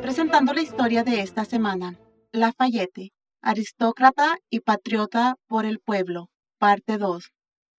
Presentando la historia de esta semana, Lafayette, aristócrata y patriota por el pueblo, parte 2.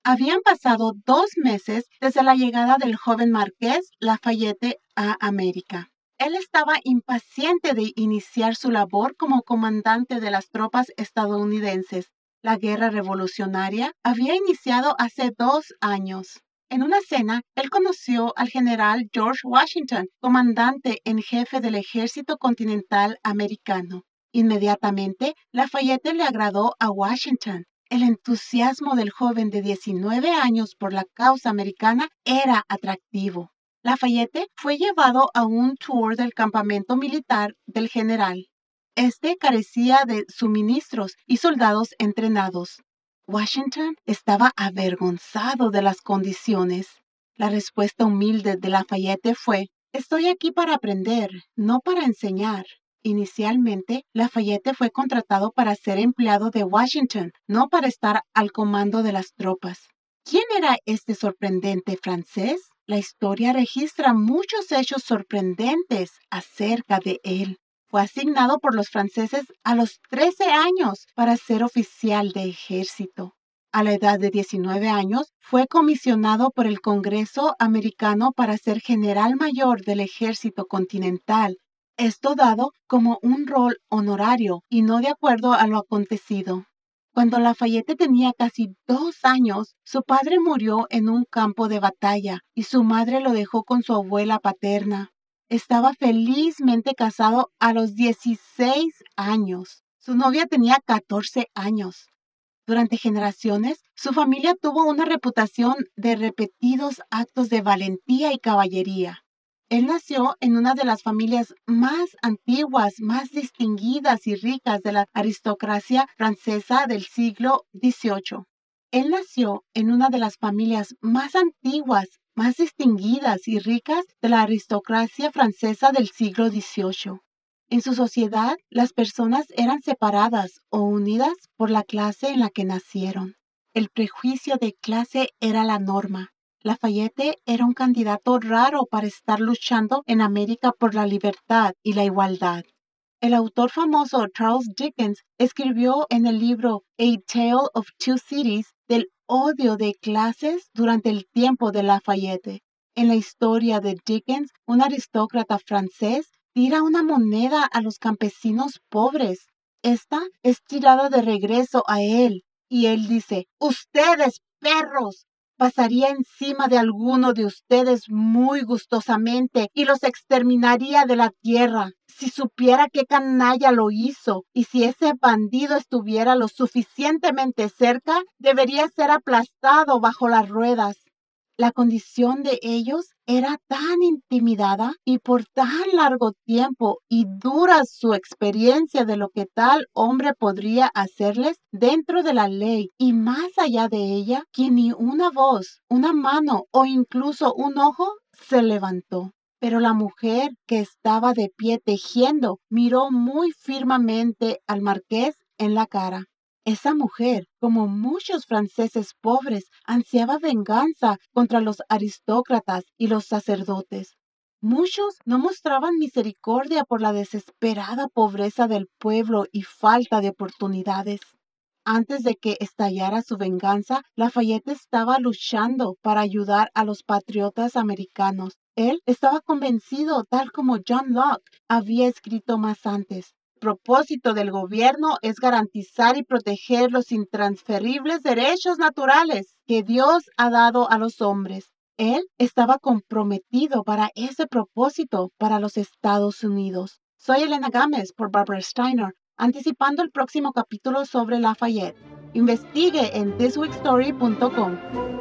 Habían pasado dos meses desde la llegada del joven marqués Lafayette a América. Él estaba impaciente de iniciar su labor como comandante de las tropas estadounidenses. La guerra revolucionaria había iniciado hace dos años. En una cena, él conoció al general George Washington, comandante en jefe del ejército continental americano. Inmediatamente, Lafayette le agradó a Washington. El entusiasmo del joven de 19 años por la causa americana era atractivo. Lafayette fue llevado a un tour del campamento militar del general. Este carecía de suministros y soldados entrenados. Washington estaba avergonzado de las condiciones. La respuesta humilde de Lafayette fue, Estoy aquí para aprender, no para enseñar. Inicialmente, Lafayette fue contratado para ser empleado de Washington, no para estar al comando de las tropas. ¿Quién era este sorprendente francés? La historia registra muchos hechos sorprendentes acerca de él. Asignado por los franceses a los 13 años para ser oficial de ejército. A la edad de 19 años, fue comisionado por el Congreso americano para ser general mayor del ejército continental esto dado como un rol honorario y no de acuerdo a lo acontecido. Cuando Lafayette tenía casi dos años, su padre murió en un campo de batalla y su madre lo dejó con su abuela paterna. Estaba felizmente casado a los 16 años. Su novia tenía 14 años. Durante generaciones, su familia tuvo una reputación de repetidos actos de valentía y caballería. Él nació en una de las familias más antiguas, más distinguidas y ricas de la aristocracia francesa del siglo XVIII. Él nació en una de las familias más antiguas, más distinguidas y ricas de la aristocracia francesa del siglo XVIII. En su sociedad, las personas eran separadas o unidas por la clase en la que nacieron. El prejuicio de clase era la norma. Lafayette era un candidato raro para estar luchando en América por la libertad y la igualdad. El autor famoso Charles Dickens escribió en el libro A Tale of Two Cities del odio de clases durante el tiempo de Lafayette. En la historia de Dickens, un aristócrata francés tira una moneda a los campesinos pobres. Esta es tirada de regreso a él y él dice, ustedes perros, pasaría encima de alguno de ustedes muy gustosamente y los exterminaría de la tierra. Si supiera qué canalla lo hizo y si ese bandido estuviera lo suficientemente cerca, debería ser aplastado bajo las ruedas. La condición de ellos era tan intimidada y por tan largo tiempo y dura su experiencia de lo que tal hombre podría hacerles dentro de la ley y más allá de ella, que ni una voz, una mano o incluso un ojo se levantó. Pero la mujer que estaba de pie tejiendo miró muy firmemente al marqués en la cara. Esa mujer, como muchos franceses pobres, ansiaba venganza contra los aristócratas y los sacerdotes. Muchos no mostraban misericordia por la desesperada pobreza del pueblo y falta de oportunidades. Antes de que estallara su venganza, Lafayette estaba luchando para ayudar a los patriotas americanos. Él estaba convencido, tal como John Locke había escrito más antes, propósito del gobierno es garantizar y proteger los intransferibles derechos naturales que Dios ha dado a los hombres. Él estaba comprometido para ese propósito para los Estados Unidos. Soy Elena Gámez por Barbara Steiner, anticipando el próximo capítulo sobre Lafayette. Investigue en thisweekstory.com.